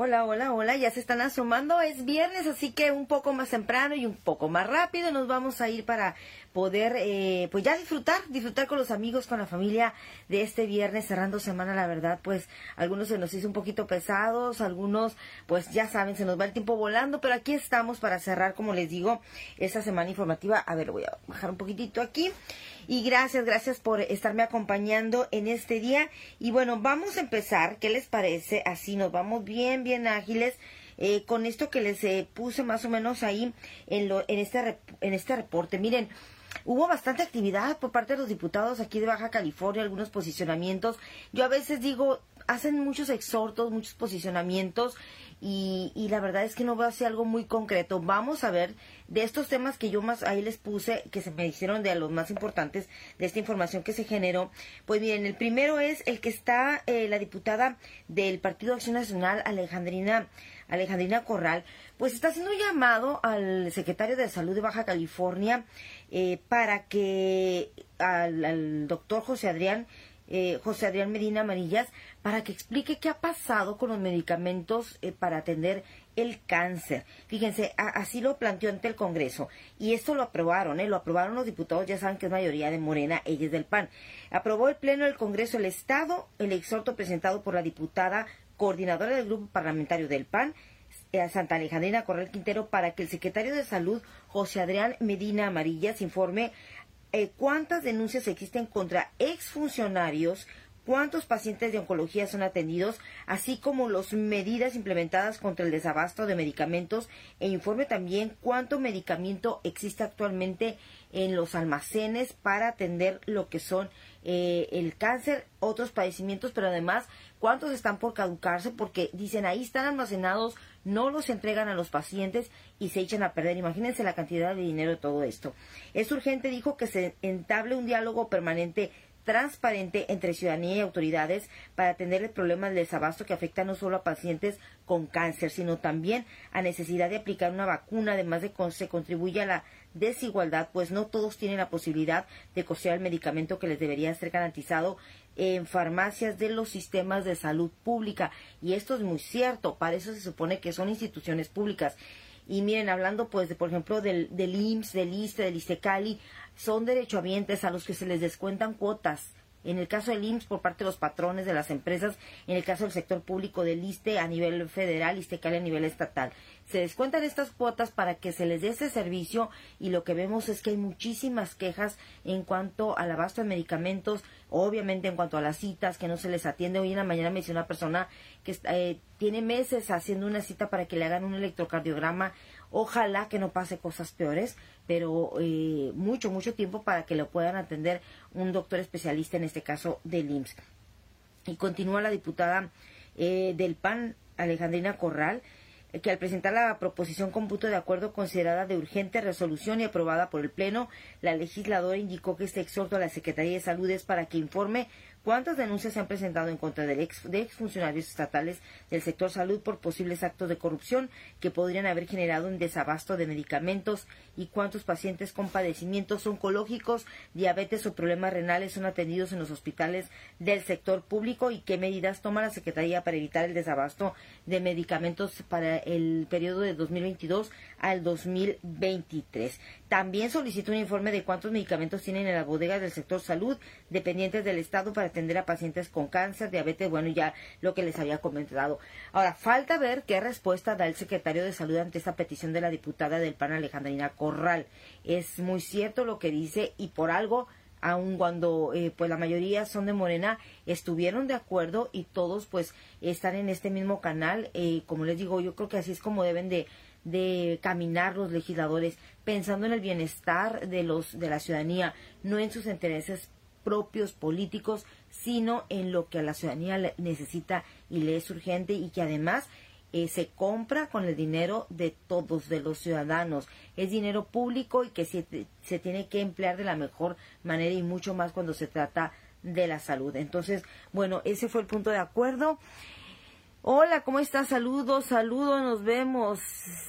Hola, hola, hola, ya se están asomando, es viernes, así que un poco más temprano y un poco más rápido nos vamos a ir para poder, eh, pues ya disfrutar, disfrutar con los amigos, con la familia de este viernes, cerrando semana, la verdad, pues algunos se nos hizo un poquito pesados, algunos, pues ya saben, se nos va el tiempo volando, pero aquí estamos para cerrar, como les digo, esta semana informativa. A ver, voy a bajar un poquitito aquí. Y gracias, gracias por estarme acompañando en este día. Y bueno, vamos a empezar. ¿Qué les parece? Así nos vamos bien, bien ágiles. Eh, con esto que les eh, puse más o menos ahí en, lo, en, este, en este reporte. Miren, hubo bastante actividad por parte de los diputados aquí de Baja California, algunos posicionamientos. Yo a veces digo, hacen muchos exhortos, muchos posicionamientos y, y la verdad es que no veo así algo muy concreto. Vamos a ver de estos temas que yo más ahí les puse, que se me hicieron de los más importantes de esta información que se generó. Pues bien, el primero es el que está eh, la diputada del Partido Acción Nacional, Alejandrina, Alejandrina Corral, pues está haciendo un llamado al secretario de Salud de Baja California eh, para que al, doctor José Adrián eh, José Adrián Medina Amarillas para que explique qué ha pasado con los medicamentos eh, para atender el cáncer. Fíjense, así lo planteó ante el Congreso y esto lo aprobaron, ¿eh? lo aprobaron los diputados, ya saben que es mayoría de Morena, ellos del PAN. Aprobó el Pleno del Congreso el Estado el exhorto presentado por la diputada coordinadora del Grupo Parlamentario del PAN, Santa Alejandrina Corral Quintero, para que el secretario de Salud, José Adrián Medina Amarillas, informe eh, cuántas denuncias existen contra exfuncionarios, cuántos pacientes de oncología son atendidos, así como las medidas implementadas contra el desabasto de medicamentos e informe también cuánto medicamento existe actualmente en los almacenes para atender lo que son eh, el cáncer, otros padecimientos, pero además cuántos están por caducarse porque dicen ahí están almacenados, no los entregan a los pacientes y se echan a perder. Imagínense la cantidad de dinero de todo esto. Es urgente, dijo, que se entable un diálogo permanente transparente entre ciudadanía y autoridades para atender el problema del desabasto que afecta no solo a pacientes con cáncer, sino también a necesidad de aplicar una vacuna, además de que se contribuye a la desigualdad, pues no todos tienen la posibilidad de costear el medicamento que les debería ser garantizado en farmacias de los sistemas de salud pública. Y esto es muy cierto, para eso se supone que son instituciones públicas. Y miren, hablando pues de, por ejemplo, del, del IMSS, del ISTE, del ISTECALI, son derechohabientes a los que se les descuentan cuotas. En el caso del IMSS por parte de los patrones de las empresas, en el caso del sector público del ISTE a nivel federal, ISTECALI a nivel estatal se descuentan estas cuotas para que se les dé ese servicio y lo que vemos es que hay muchísimas quejas en cuanto al abasto de medicamentos, obviamente en cuanto a las citas que no se les atiende. Hoy en la mañana me dice una persona que eh, tiene meses haciendo una cita para que le hagan un electrocardiograma. Ojalá que no pase cosas peores, pero eh, mucho, mucho tiempo para que lo puedan atender un doctor especialista, en este caso del IMSS. Y continúa la diputada eh, del PAN, Alejandrina Corral, que al presentar la proposición con de acuerdo considerada de urgente resolución y aprobada por el Pleno, la legisladora indicó que este exhorto a la Secretaría de Salud es para que informe ¿Cuántas denuncias se han presentado en contra de, ex, exfuncionarios estatales del sector salud por posibles actos de corrupción que podrían haber generado un desabasto de medicamentos? ¿Y cuántos pacientes con padecimientos oncológicos, diabetes o problemas renales son atendidos en los hospitales del sector público? ¿Y qué medidas toma la Secretaría para evitar el desabasto de medicamentos para el periodo de 2022 al 2023? También solicitó un informe de cuántos medicamentos tienen en las bodegas del sector salud dependientes del Estado para atender a pacientes con cáncer, diabetes, bueno, ya lo que les había comentado. Ahora, falta ver qué respuesta da el secretario de Salud ante esta petición de la diputada del PAN, Alejandrina Corral. Es muy cierto lo que dice y por algo aun cuando eh, pues la mayoría son de Morena, estuvieron de acuerdo y todos pues están en este mismo canal. Eh, como les digo, yo creo que así es como deben de, de caminar los legisladores pensando en el bienestar de los de la ciudadanía, no en sus intereses propios políticos, sino en lo que a la ciudadanía necesita y le es urgente y que además eh, se compra con el dinero de todos, de los ciudadanos. Es dinero público y que se, se tiene que emplear de la mejor manera y mucho más cuando se trata de la salud. Entonces, bueno, ese fue el punto de acuerdo. Hola, ¿cómo estás? Saludos, saludos, nos vemos.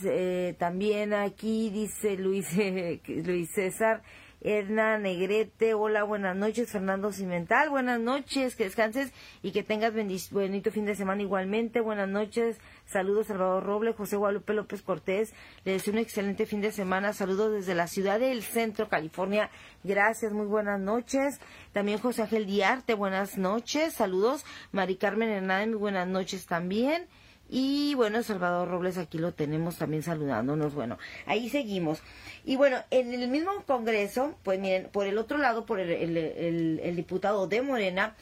Eh, también aquí dice Luis, Luis César, Edna Negrete, hola, buenas noches. Fernando Cimental, buenas noches, que descanses y que tengas bonito fin de semana igualmente. Buenas noches, saludos Salvador Roble, José Guadalupe López Cortés. Les deseo un excelente fin de semana. Saludos desde la ciudad del centro, California. Gracias, muy buenas noches. También José Ángel Diarte, buenas noches. Saludos. Mari Carmen Hernández, muy buenas noches también. Y bueno, Salvador Robles aquí lo tenemos también saludándonos. Bueno, ahí seguimos. Y bueno, en el mismo Congreso, pues miren, por el otro lado, por el, diputado de Morena,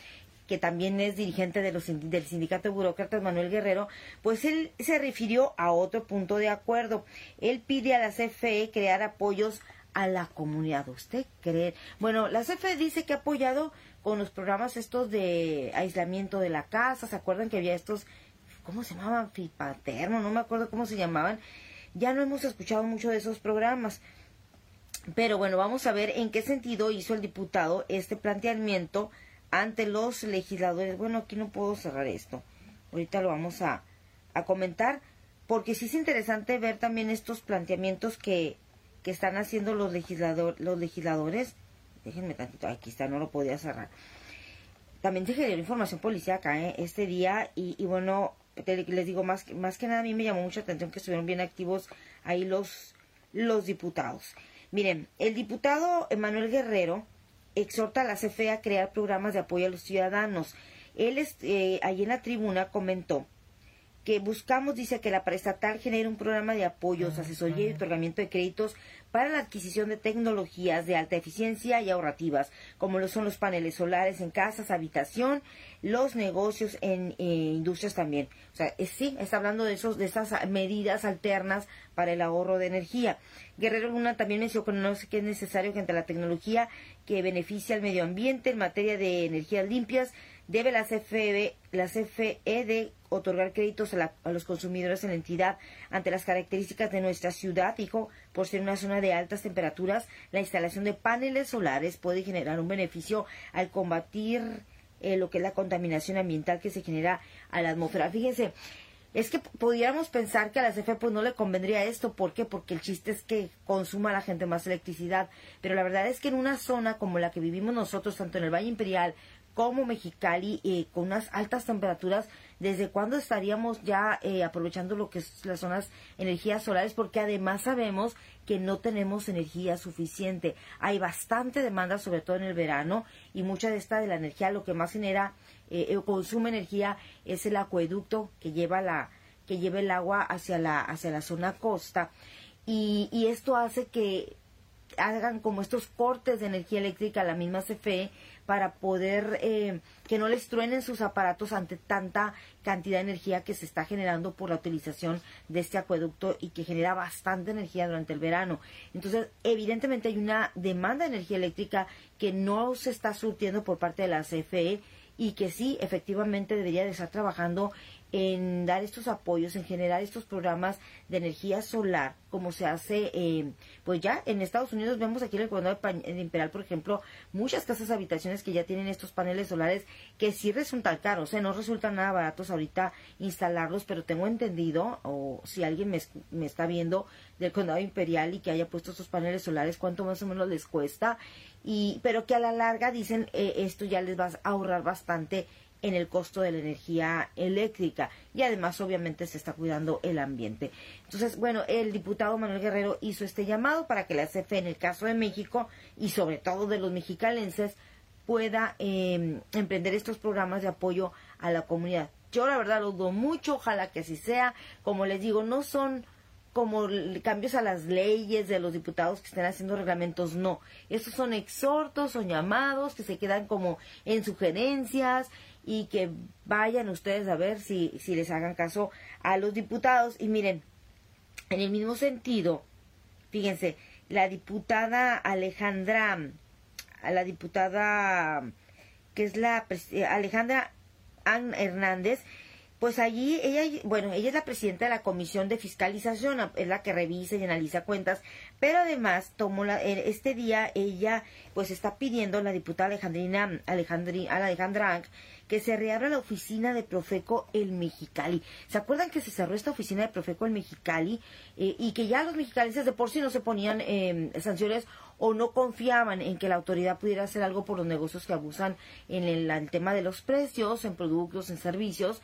que también es dirigente de los, del sindicato de burócratas Manuel Guerrero, pues él se refirió a otro punto de acuerdo. Él pide a la CFE crear apoyos a la comunidad. ¿Usted cree? Bueno, la CFE dice que ha apoyado con los programas estos de aislamiento de la casa. ¿Se acuerdan que había estos ¿cómo se llamaban? Fipaterno, no me acuerdo cómo se llamaban. Ya no hemos escuchado mucho de esos programas. Pero bueno, vamos a ver en qué sentido hizo el diputado este planteamiento ante los legisladores. Bueno, aquí no puedo cerrar esto. Ahorita lo vamos a, a comentar porque sí es interesante ver también estos planteamientos que, que están haciendo los, legislador, los legisladores. Déjenme tantito, aquí está, no lo podía cerrar. También se generó información policíaca ¿eh? este día y, y bueno, les digo, más, más que nada a mí me llamó mucha atención que estuvieron bien activos ahí los, los diputados. Miren, el diputado Emanuel Guerrero exhorta a la CFE a crear programas de apoyo a los ciudadanos. Él, eh, ahí en la tribuna, comentó que buscamos, dice, que la preestatal genere un programa de apoyos, asesoría y otorgamiento de créditos para la adquisición de tecnologías de alta eficiencia y ahorrativas, como lo son los paneles solares en casas, habitación, los negocios en eh, industrias también. O sea, sí, está hablando de esos, de esas medidas alternas para el ahorro de energía. Guerrero Luna también mencionó que es necesario que entre la tecnología que beneficia al medio ambiente en materia de energías limpias, debe la CFE, la CFE de otorgar créditos a, los consumidores en la entidad ante las características de nuestra ciudad, dijo, por ser una zona de altas temperaturas, la instalación de paneles solares puede generar un beneficio al combatir eh, lo que es la contaminación ambiental que se genera a la atmósfera. Fíjense, es que pudiéramos pensar que a la CFE pues no le convendría esto, ¿por qué? Porque el chiste es que consuma la gente más electricidad, pero la verdad es que en una zona como la que vivimos nosotros, tanto en el Valle Imperial como Mexicali, eh, con unas altas temperaturas, ¿desde cuándo estaríamos ya eh, aprovechando lo que es las zonas energías solares? Porque además sabemos que no tenemos energía suficiente. Hay bastante demanda, sobre todo en el verano, y mucha de esta de la energía, lo que más genera eh, eh consume energía es el acueducto que lleva la que lleva el agua hacia la hacia la zona costa y, y esto hace que hagan como estos cortes de energía eléctrica a la misma CFE para poder eh, que no les truenen sus aparatos ante tanta cantidad de energía que se está generando por la utilización de este acueducto y que genera bastante energía durante el verano. Entonces, evidentemente hay una demanda de energía eléctrica que no se está surtiendo por parte de la CFE y que sí, efectivamente debería de estar trabajando en dar estos apoyos, en generar estos programas de energía solar, como se hace, eh, pues ya en Estados Unidos vemos aquí en el condado de Imperial, por ejemplo, muchas casas habitaciones que ya tienen estos paneles solares que sí resultan caros, ¿eh? no resultan nada baratos ahorita instalarlos, pero tengo entendido, o si alguien me, me está viendo del condado imperial y que haya puesto estos paneles solares, cuánto más o menos les cuesta, y, pero que a la larga dicen eh, esto ya les va a ahorrar bastante en el costo de la energía eléctrica y además obviamente se está cuidando el ambiente. Entonces, bueno, el diputado Manuel Guerrero hizo este llamado para que la CFE en el caso de México y sobre todo de los mexicalenses pueda em, emprender estos programas de apoyo a la comunidad. Yo la verdad lo dudo mucho, ojalá que así sea. Como les digo, no son como cambios a las leyes de los diputados que estén haciendo reglamentos, no. Estos son exhortos, son llamados que se quedan como en sugerencias, y que vayan ustedes a ver si, si les hagan caso a los diputados. Y miren, en el mismo sentido, fíjense, la diputada Alejandra, la diputada que es la eh, Alejandra Hernández, pues allí ella, bueno, ella es la presidenta de la Comisión de Fiscalización, es la que revisa y analiza cuentas, pero además tomó la, este día ella pues está pidiendo la diputada Alejandrina Alejandri, Alejandra que se reabra la oficina de Profeco el Mexicali. ¿Se acuerdan que se cerró esta oficina de Profeco el Mexicali eh, y que ya los mexicalenses de por sí no se ponían eh, sanciones o no confiaban en que la autoridad pudiera hacer algo por los negocios que abusan en el, tema de los precios, en productos, en servicios?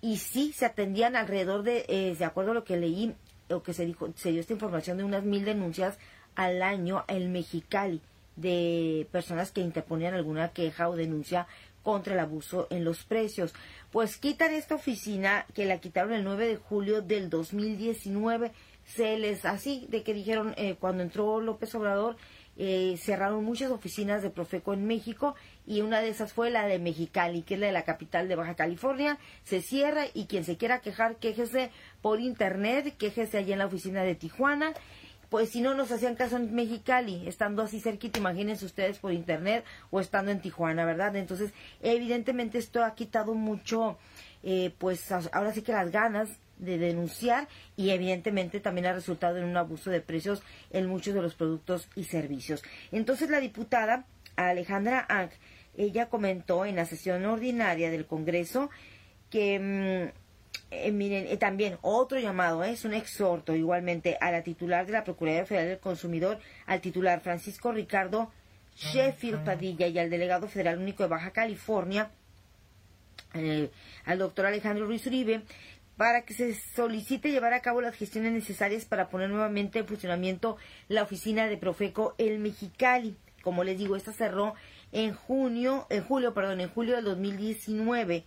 Y sí, se atendían alrededor de, eh, de acuerdo a lo que leí, o que se dijo, se dio esta información de unas mil denuncias al año en Mexicali de personas que interponían alguna queja o denuncia contra el abuso en los precios. Pues quitan esta oficina que la quitaron el 9 de julio del 2019. Se les así de que dijeron eh, cuando entró López Obrador eh, cerraron muchas oficinas de Profeco en México y una de esas fue la de Mexicali, que es la de la capital de Baja California. Se cierra y quien se quiera quejar, quéjese por internet, quéjese allí en la oficina de Tijuana pues si no nos hacían caso en Mexicali, estando así cerquita, imagínense ustedes por internet o estando en Tijuana, ¿verdad? Entonces, evidentemente esto ha quitado mucho, eh, pues ahora sí que las ganas de denunciar y evidentemente también ha resultado en un abuso de precios en muchos de los productos y servicios. Entonces, la diputada Alejandra Ang, ella comentó en la sesión ordinaria del Congreso que... Eh, miren, eh, también otro llamado, eh, es un exhorto igualmente a la titular de la Procuraduría Federal del Consumidor, al titular Francisco Ricardo Sheffield Padilla y al delegado federal único de Baja California, al doctor Alejandro Ruiz Uribe, para que se solicite llevar a cabo las gestiones necesarias para poner nuevamente en funcionamiento la oficina de Profeco El Mexicali. Como les digo, esta cerró en junio, en julio, perdón, en julio del 2019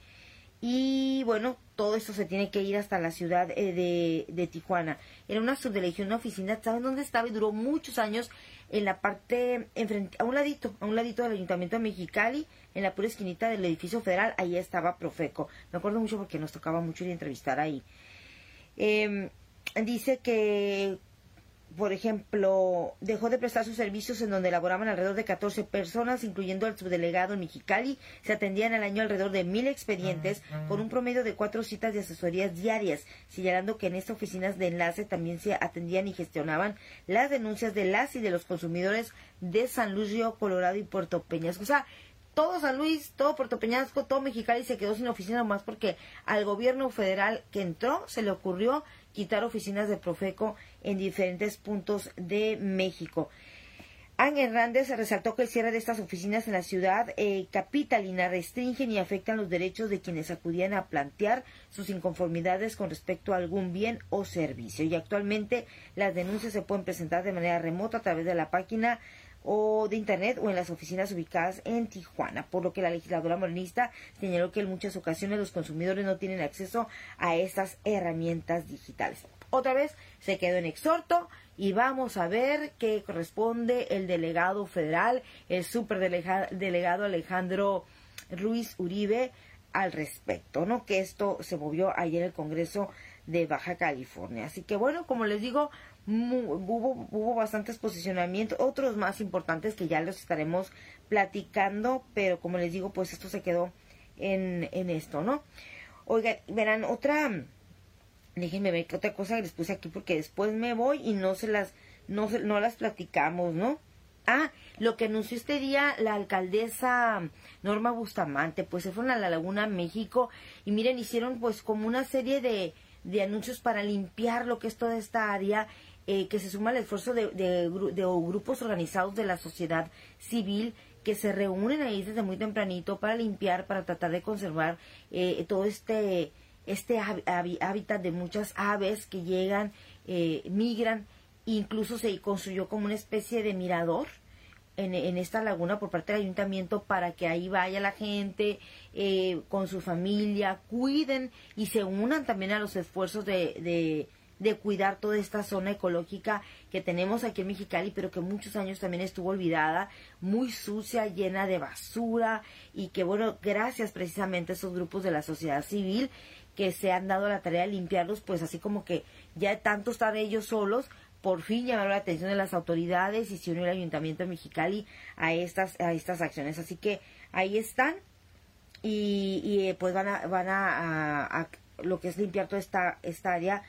y bueno, todo esto se tiene que ir hasta la ciudad eh, de, Tijuana. Era una subdelegación, una oficina, ¿saben dónde estaba? Y duró muchos años en la parte, enfrente, a un ladito, a un ladito del Ayuntamiento de Mexicali, en la pura esquinita del edificio federal, ahí estaba Profeco. Me acuerdo mucho porque nos tocaba mucho ir a entrevistar ahí. Eh, dice que por ejemplo, dejó de prestar sus servicios en donde laboraban alrededor de 14 personas, incluyendo al subdelegado en Mexicali. Se atendían al año alrededor de mil expedientes, con un promedio de cuatro citas de asesorías diarias, señalando que en estas oficinas de enlace también se atendían y gestionaban las denuncias de las y de los consumidores de San Luis Río Colorado y Puerto Peñasco. O sea, todo San Luis, todo Puerto Peñasco, todo Mexicali se quedó sin oficina más porque al gobierno federal que entró se le ocurrió quitar oficinas de Profeco en diferentes puntos de México. Ángel Hernández resaltó que el cierre de estas oficinas en la ciudad eh, capitalina restringen y afectan los derechos de quienes acudían a plantear sus inconformidades con respecto a algún bien o servicio. Y actualmente las denuncias se pueden presentar de manera remota a través de la página o de Internet o en las oficinas ubicadas en Tijuana, por lo que la legisladora morenista señaló que en muchas ocasiones los consumidores no tienen acceso a estas herramientas digitales. Otra vez se quedó en exhorto y vamos a ver qué corresponde el delegado federal, el superdelegado Alejandro Ruiz Uribe al respecto, ¿no? Que esto se movió ayer en el Congreso de Baja California. Así que bueno, como les digo, hubo, hubo bastantes posicionamientos, otros más importantes que ya los estaremos platicando, pero como les digo, pues esto se quedó en, en esto, ¿no? Oigan, verán, otra, déjenme ver qué otra cosa les puse aquí porque después me voy y no se las, no, no las platicamos, ¿no? Ah, lo que anunció este día la alcaldesa Norma Bustamante, pues se fueron a la Laguna México y miren, hicieron pues como una serie de, de anuncios para limpiar lo que es toda esta área eh, que se suma al esfuerzo de, de, grupos organizados de la sociedad civil que se reúnen ahí desde muy tempranito para limpiar, para tratar de conservar eh, todo este, este hábitat de muchas aves que llegan, eh, migran, incluso se construyó como una especie de mirador en, en, esta laguna por parte del ayuntamiento para que ahí vaya la gente con su familia, cuiden y se unan también a los esfuerzos de de cuidar toda esta zona ecológica que tenemos aquí en Mexicali, pero que muchos años también estuvo olvidada, muy sucia, llena de basura y que bueno, gracias precisamente a esos grupos de la sociedad civil que se han dado la tarea de limpiarlos, pues así como que ya tanto estar ellos solos, por fin llamaron la atención de las autoridades y se unió el Ayuntamiento de Mexicali a estas, a estas acciones. Así que ahí están y, y eh, pues van a, van a, lo que es limpiar toda esta, esta área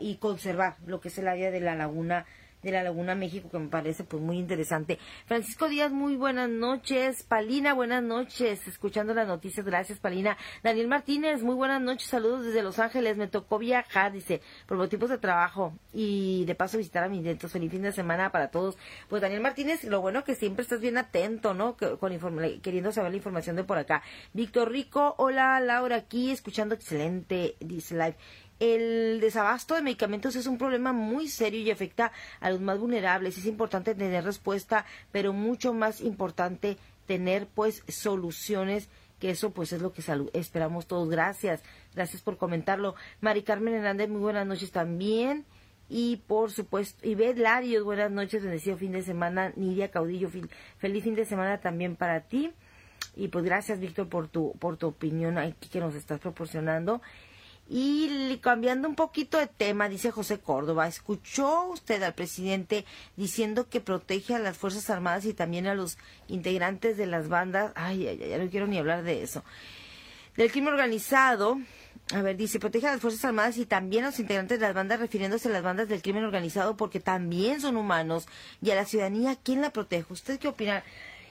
y conservar lo que es el área de la laguna de la Laguna México que me parece pues muy interesante. Francisco Díaz, muy buenas noches. Palina, buenas noches. Escuchando las noticias, gracias Palina. Daniel Martínez, muy buenas noches. Saludos desde Los Ángeles. Me tocó viajar, dice, por motivos de trabajo y de paso visitar a mis nietos. Feliz fin de semana para todos. Pues Daniel Martínez, lo bueno que siempre estás bien atento, ¿no? Con queriendo saber la información de por acá. Víctor Rico, hola Laura, aquí escuchando excelente, dice live. El desabasto de medicamentos es un problema muy serio y afecta a los más vulnerables. Es importante tener respuesta, pero mucho más importante tener pues soluciones que eso pues es lo que esperamos todos. Gracias, gracias por comentarlo. Mari Carmen Hernández, muy buenas noches también. Y por supuesto, Ivette Larios, buenas noches, bendecido fin de semana. Nidia Caudillo, feliz fin de semana también para ti. Y pues gracias, Víctor, por tu, por tu opinión aquí que nos estás proporcionando. Y cambiando un poquito de tema, dice José Córdoba, ¿escuchó usted al presidente diciendo que protege a las Fuerzas Armadas y también a los integrantes de las bandas? Ay, ay, no quiero ni hablar de eso. Del crimen organizado, a ver, dice, protege a las Fuerzas Armadas y también a los integrantes de las bandas, refiriéndose a las bandas del crimen organizado, porque también son humanos. Y a la ciudadanía, ¿quién la protege? ¿Usted qué opina?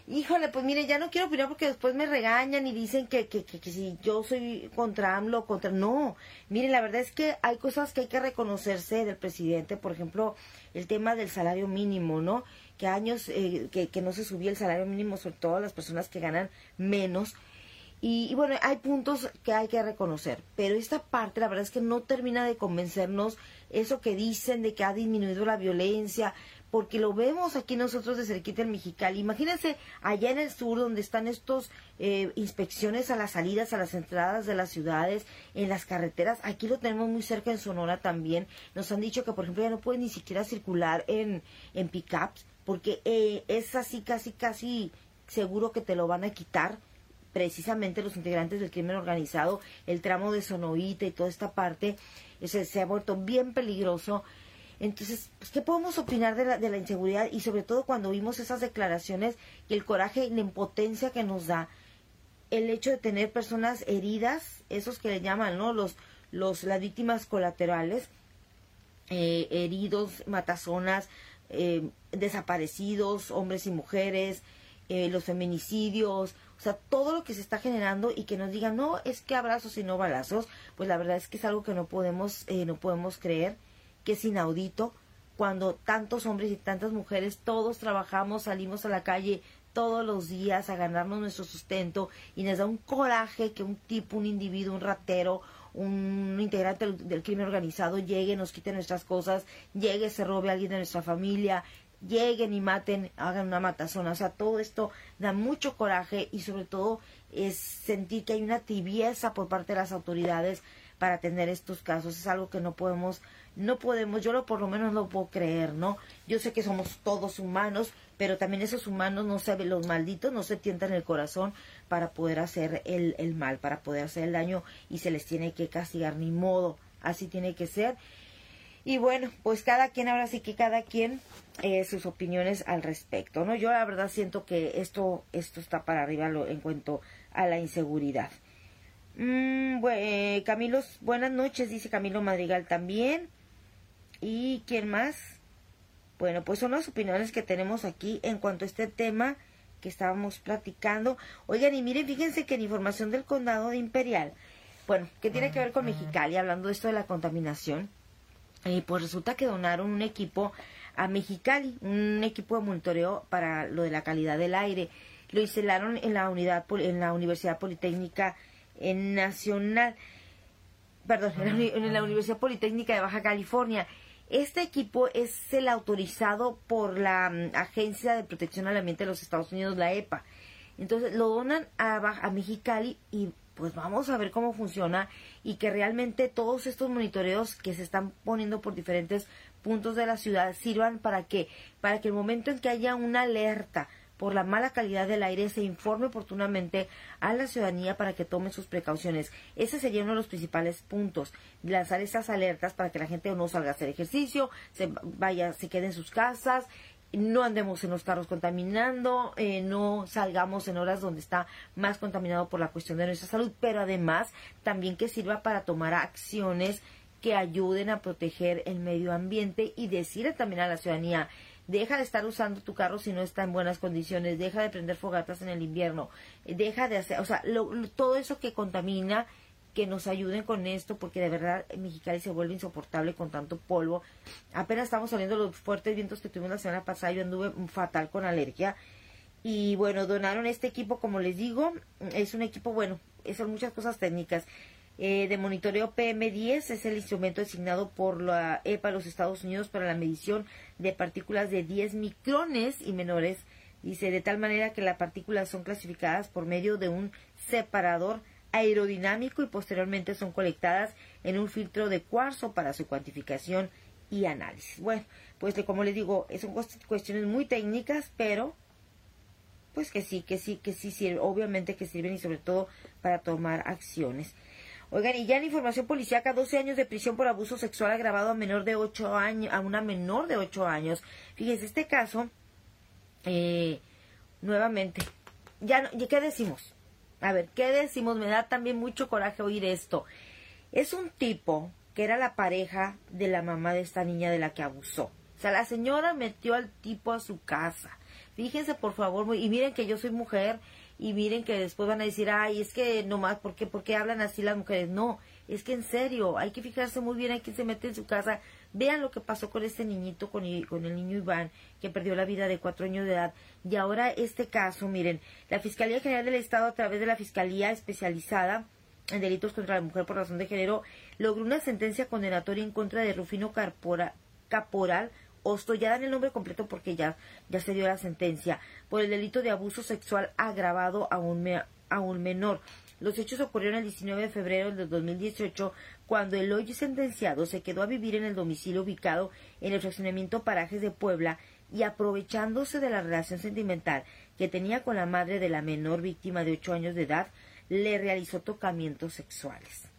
Híjole, pues mire, ya no quiero opinar porque después me regañan y dicen que, que, que, si yo soy contra AMLO, contra... No, mire, la verdad es que hay cosas que hay que reconocerse del presidente, por ejemplo, el tema del salario mínimo, ¿no? Que años eh, que, que no se subía el salario mínimo, sobre todo las personas que ganan menos. Y, y, bueno, hay puntos que hay que reconocer, pero esta parte la verdad es que no termina de convencernos eso que dicen de que ha disminuido la violencia, porque lo vemos aquí nosotros de cerquita en Mexicali. Imagínense allá en el sur donde están estos eh, inspecciones a las salidas, a las entradas de las ciudades, en las carreteras. Aquí lo tenemos muy cerca en Sonora también. Nos han dicho que, por ejemplo, ya no pueden ni siquiera circular en, en pickups porque eh, es así, casi, casi seguro que te lo van a quitar precisamente los integrantes del crimen organizado, el tramo de Sonoita y toda esta parte, se, se ha vuelto bien peligroso entonces, pues, ¿qué podemos opinar de la, de la inseguridad? Y sobre todo cuando vimos esas declaraciones y el coraje y la impotencia que nos da el hecho de tener personas heridas, esos que le llaman, ¿no? Los, los, las víctimas colaterales, eh, heridos, matazonas, eh, desaparecidos, hombres y mujeres, eh, los feminicidios, o sea, todo lo que se está generando y que nos digan, no, es que abrazos y no balazos, pues la verdad es que es algo que no podemos, no podemos creer que es inaudito. Cuando tantos hombres y tantas mujeres, todos trabajamos, salimos a la calle todos los días a ganarnos nuestro sustento y nos da un coraje que un tipo, un individuo, un ratero, un integrante del, crimen organizado llegue, nos quite nuestras cosas, llegue, se robe a alguien de nuestra familia, lleguen y maten, hagan una matazona. O sea, todo esto da mucho coraje y sobre todo es sentir que hay una tibieza por parte de las autoridades para atender estos casos. Es algo que no podemos no podemos, yo lo por lo menos no puedo creer, ¿no? Yo sé que somos todos humanos, pero también esos humanos no se los malditos no se tientan el corazón para poder hacer el, el mal, para poder hacer el daño y se les tiene que castigar, ni modo, así tiene que ser. Y bueno, pues cada quien, ahora sí que cada quien eh, sus opiniones al respecto, ¿no? Yo la verdad siento que esto, esto está para arriba lo, en cuanto a la inseguridad. Mm, bueno, Camilo, buenas noches, dice Camilo Madrigal también. ¿Y quién más? Bueno, pues son las opiniones que tenemos aquí en cuanto a este tema que estábamos platicando. Oigan, y miren, fíjense que en información del condado de Imperial, bueno, que tiene que ver con Mexicali, hablando de esto de la contaminación, eh, pues resulta que donaron un equipo a Mexicali, un equipo de monitoreo para lo de la calidad del aire. Lo instalaron en la unidad en la Universidad Politécnica Nacional, perdón, en la Universidad Politécnica de Baja California. Este equipo es el autorizado por la mm, Agencia de Protección al Ambiente de los Estados Unidos, la EPA. Entonces lo donan a, a Mexicali y pues vamos a ver cómo funciona y que realmente todos estos monitoreos que se están poniendo por diferentes puntos de la ciudad sirvan para que para que el momento en que haya una alerta por la mala calidad del aire se informe oportunamente a la ciudadanía para que tome sus precauciones. Ese sería uno de los principales puntos, lanzar esas alertas para que la gente no salga a hacer ejercicio, se vaya, se quede en sus casas, no andemos en los carros contaminando, eh, no salgamos en horas donde está más contaminado por la cuestión de nuestra salud, pero además también que sirva para tomar acciones que ayuden a proteger el medio ambiente y decirle también a la ciudadanía, deja de estar usando tu carro si no está en buenas condiciones, deja de prender fogatas en el invierno, deja de hacer, o sea, todo eso que contamina, que nos ayuden con esto, porque de verdad Mexicali se vuelve insoportable con tanto polvo. Apenas estamos saliendo los fuertes vientos que tuvimos la semana pasada, yo anduve fatal con alergia. Y bueno, donaron este equipo, como les digo, es un equipo, bueno, son muchas cosas técnicas. Eh, de monitoreo PM10 es el instrumento designado por la EPA de los Estados Unidos para la medición de partículas de 10 micrones y menores. Dice, de tal manera que las partículas son clasificadas por medio de un separador aerodinámico y posteriormente son colectadas en un filtro de cuarzo para su cuantificación y análisis. Bueno, pues como les digo, son cuestiones muy técnicas, pero pues que sí, que sí, que sí sirven, obviamente que sirven y sobre todo para tomar acciones. Oigan, y ya en información policíaca, 12 años de prisión por abuso sexual agravado a menor de 8 años, a una menor de 8 años. Fíjense, este caso, eh, nuevamente, ya, ¿qué decimos? A ver, ¿qué decimos? Me da también mucho coraje oír esto. Es un tipo que era la pareja de la mamá de esta niña de la que abusó. O sea, la señora metió al tipo a su casa. Fíjense, por favor, y miren que yo soy mujer y miren que después van a decir, ay, es que nomás, ¿por qué, ¿por qué hablan así las mujeres? No, es que en serio, hay que fijarse muy bien a quién se mete en su casa. Vean lo que pasó con este niñito, con, con el niño Iván, que perdió la vida de cuatro años de edad. Y ahora este caso, miren, la Fiscalía General del Estado, a través de la Fiscalía Especializada en Delitos contra la Mujer por Razón de Género, logró una sentencia condenatoria en contra de Rufino Caporal Osto, ya dan el nombre completo porque ya, ya se dio la sentencia, por el delito de abuso sexual agravado a un, a un menor. Los hechos ocurrieron el 19 de febrero del 2018, cuando el hoy sentenciado se quedó a vivir en el domicilio ubicado en el fraccionamiento Parajes de Puebla y aprovechándose de la relación sentimental que tenía con la madre de la menor víctima de 8 años de edad, le realizó tocamientos sexuales.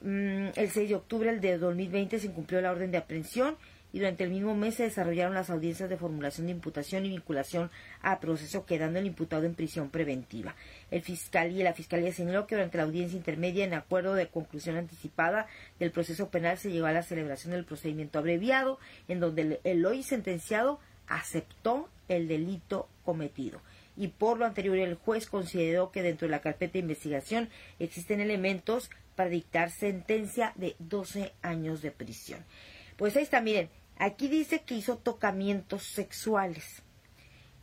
Mm, el 6 de octubre del 2020 se incumplió la orden de aprehensión y durante el mismo mes se desarrollaron las audiencias de formulación de imputación y vinculación a proceso quedando el imputado en prisión preventiva. El fiscal y la fiscalía señaló que durante la audiencia intermedia en acuerdo de conclusión anticipada del proceso penal se llegó a la celebración del procedimiento abreviado en donde el, hoy sentenciado aceptó el delito cometido y por lo anterior el juez consideró que dentro de la carpeta de investigación existen elementos para dictar sentencia de 12 años de prisión. Pues ahí está, miren, aquí dice que hizo tocamientos sexuales.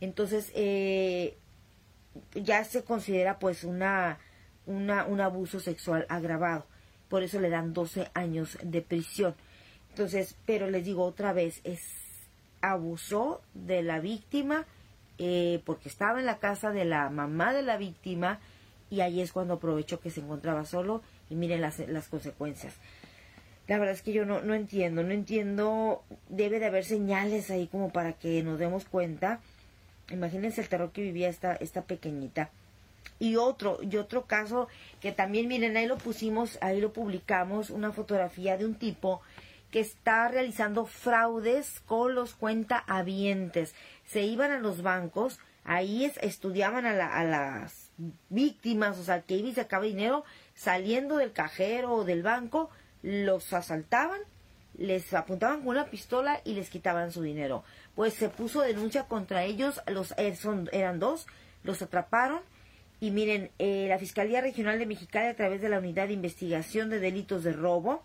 Entonces, eh, ya se considera pues una, una, un abuso sexual agravado. Por eso le dan 12 años de prisión. Entonces, pero les digo otra vez, es abusó de la víctima eh, porque estaba en la casa de la mamá de la víctima y ahí es cuando aprovechó que se encontraba solo y miren las, las consecuencias. La verdad es que yo no, no entiendo, no entiendo, debe de haber señales ahí como para que nos demos cuenta. Imagínense el terror que vivía esta, esta pequeñita. Y otro, y otro caso que también, miren, ahí lo pusimos, ahí lo publicamos, una fotografía de un tipo que está realizando fraudes con los cuentahabientes. Se iban a los bancos, ahí estudiaban a, a las víctimas, o sea, que y sacaba dinero saliendo del cajero o del banco, los asaltaban, les apuntaban con una pistola y les quitaban su dinero. Pues se puso denuncia contra ellos, los eh, eran dos, los atraparon y miren, eh, la Fiscalía Regional de Mexicali a través de la Unidad de Investigación de Delitos de Robo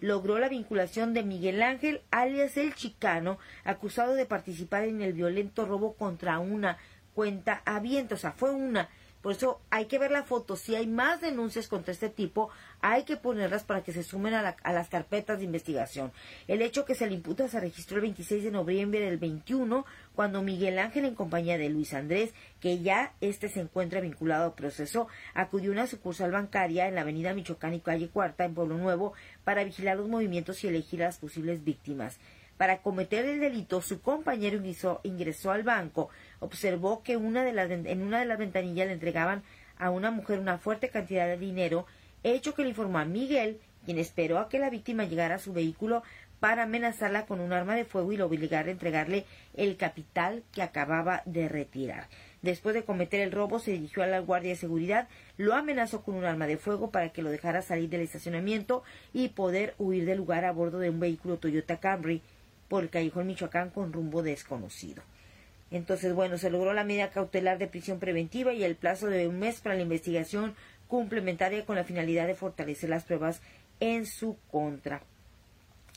logró la vinculación de Miguel Ángel, alias el Chicano, acusado de participar en el violento robo contra una cuenta abierta, o sea, fue una por eso hay que ver la foto. Si hay más denuncias contra este tipo, hay que ponerlas para que se sumen a, las carpetas de investigación. El hecho que se le imputa se registró el 26 de noviembre del 21, cuando Miguel Ángel, en compañía de Luis Andrés, que ya este se encuentra vinculado al proceso, acudió a una sucursal bancaria en la avenida Michoacán y calle Cuarta, en Pueblo Nuevo, para vigilar los movimientos y elegir a las posibles víctimas. Para cometer el delito, su compañero ingresó, ingresó al banco, observó que una de las, en una de las ventanillas le entregaban a una mujer una fuerte cantidad de dinero, hecho que le informó a Miguel, quien esperó a que la víctima llegara a su vehículo para amenazarla con un arma de fuego y lo obligar a entregarle el capital que acababa de retirar. Después de cometer el robo, se dirigió a la guardia de seguridad, lo amenazó con un arma de fuego para que lo dejara salir del estacionamiento y poder huir del lugar a bordo de un vehículo Toyota Camry por el callejón Michoacán con rumbo desconocido. Entonces, bueno, se logró la medida cautelar de prisión preventiva y el plazo de un mes para la investigación complementaria con la finalidad de fortalecer las pruebas en su contra.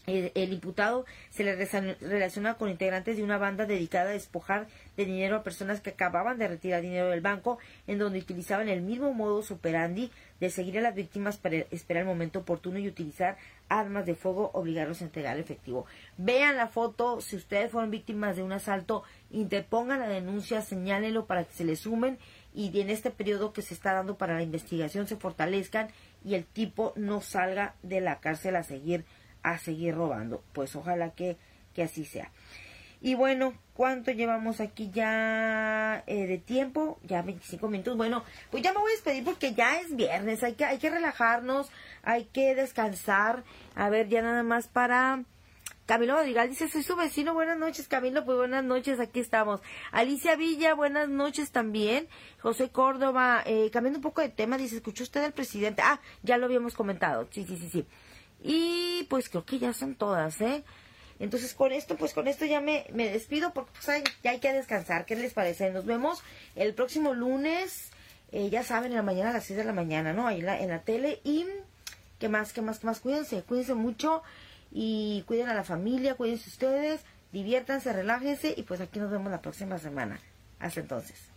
El, imputado se le relaciona con integrantes de una banda dedicada a despojar de dinero a personas que acababan de retirar dinero del banco, en donde utilizaban el mismo modus operandi de seguir a las víctimas para esperar el momento oportuno y utilizar armas de fuego, obligarlos a entregar efectivo. Vean la foto, si ustedes fueron víctimas de un asalto, interpongan la denuncia, señálenlo para que se les sumen y en este periodo que se está dando para la investigación se fortalezcan y el tipo no salga de la cárcel a seguir a seguir robando. Pues ojalá que, que así sea. Y bueno, ¿cuánto llevamos aquí ya eh, de tiempo? Ya 25 minutos. Bueno, pues ya me voy a despedir porque ya es viernes. Hay que, hay que relajarnos, hay que descansar. A ver, ya nada más para... Camilo Madrigal dice, soy su vecino, buenas noches Camilo, pues buenas noches, aquí estamos. Alicia Villa, buenas noches también. José Córdoba, eh, cambiando un poco de tema, dice, ¿escuchó usted al presidente? Ah, ya lo habíamos comentado, sí, sí, sí, sí. Y pues creo que ya son todas, ¿eh? Entonces con esto, pues con esto ya me, me despido porque pues, ya hay que descansar. ¿Qué les parece? Nos vemos el próximo lunes, eh, ya saben, en la mañana a las 6 de la mañana, ¿no? Ahí en la, en la tele. Y, ¿qué más? ¿Qué más? ¿Qué más? Cuídense, cuídense mucho y cuiden a la familia, cuídense ustedes, diviértanse, relájense y pues aquí nos vemos la próxima semana. Hasta entonces.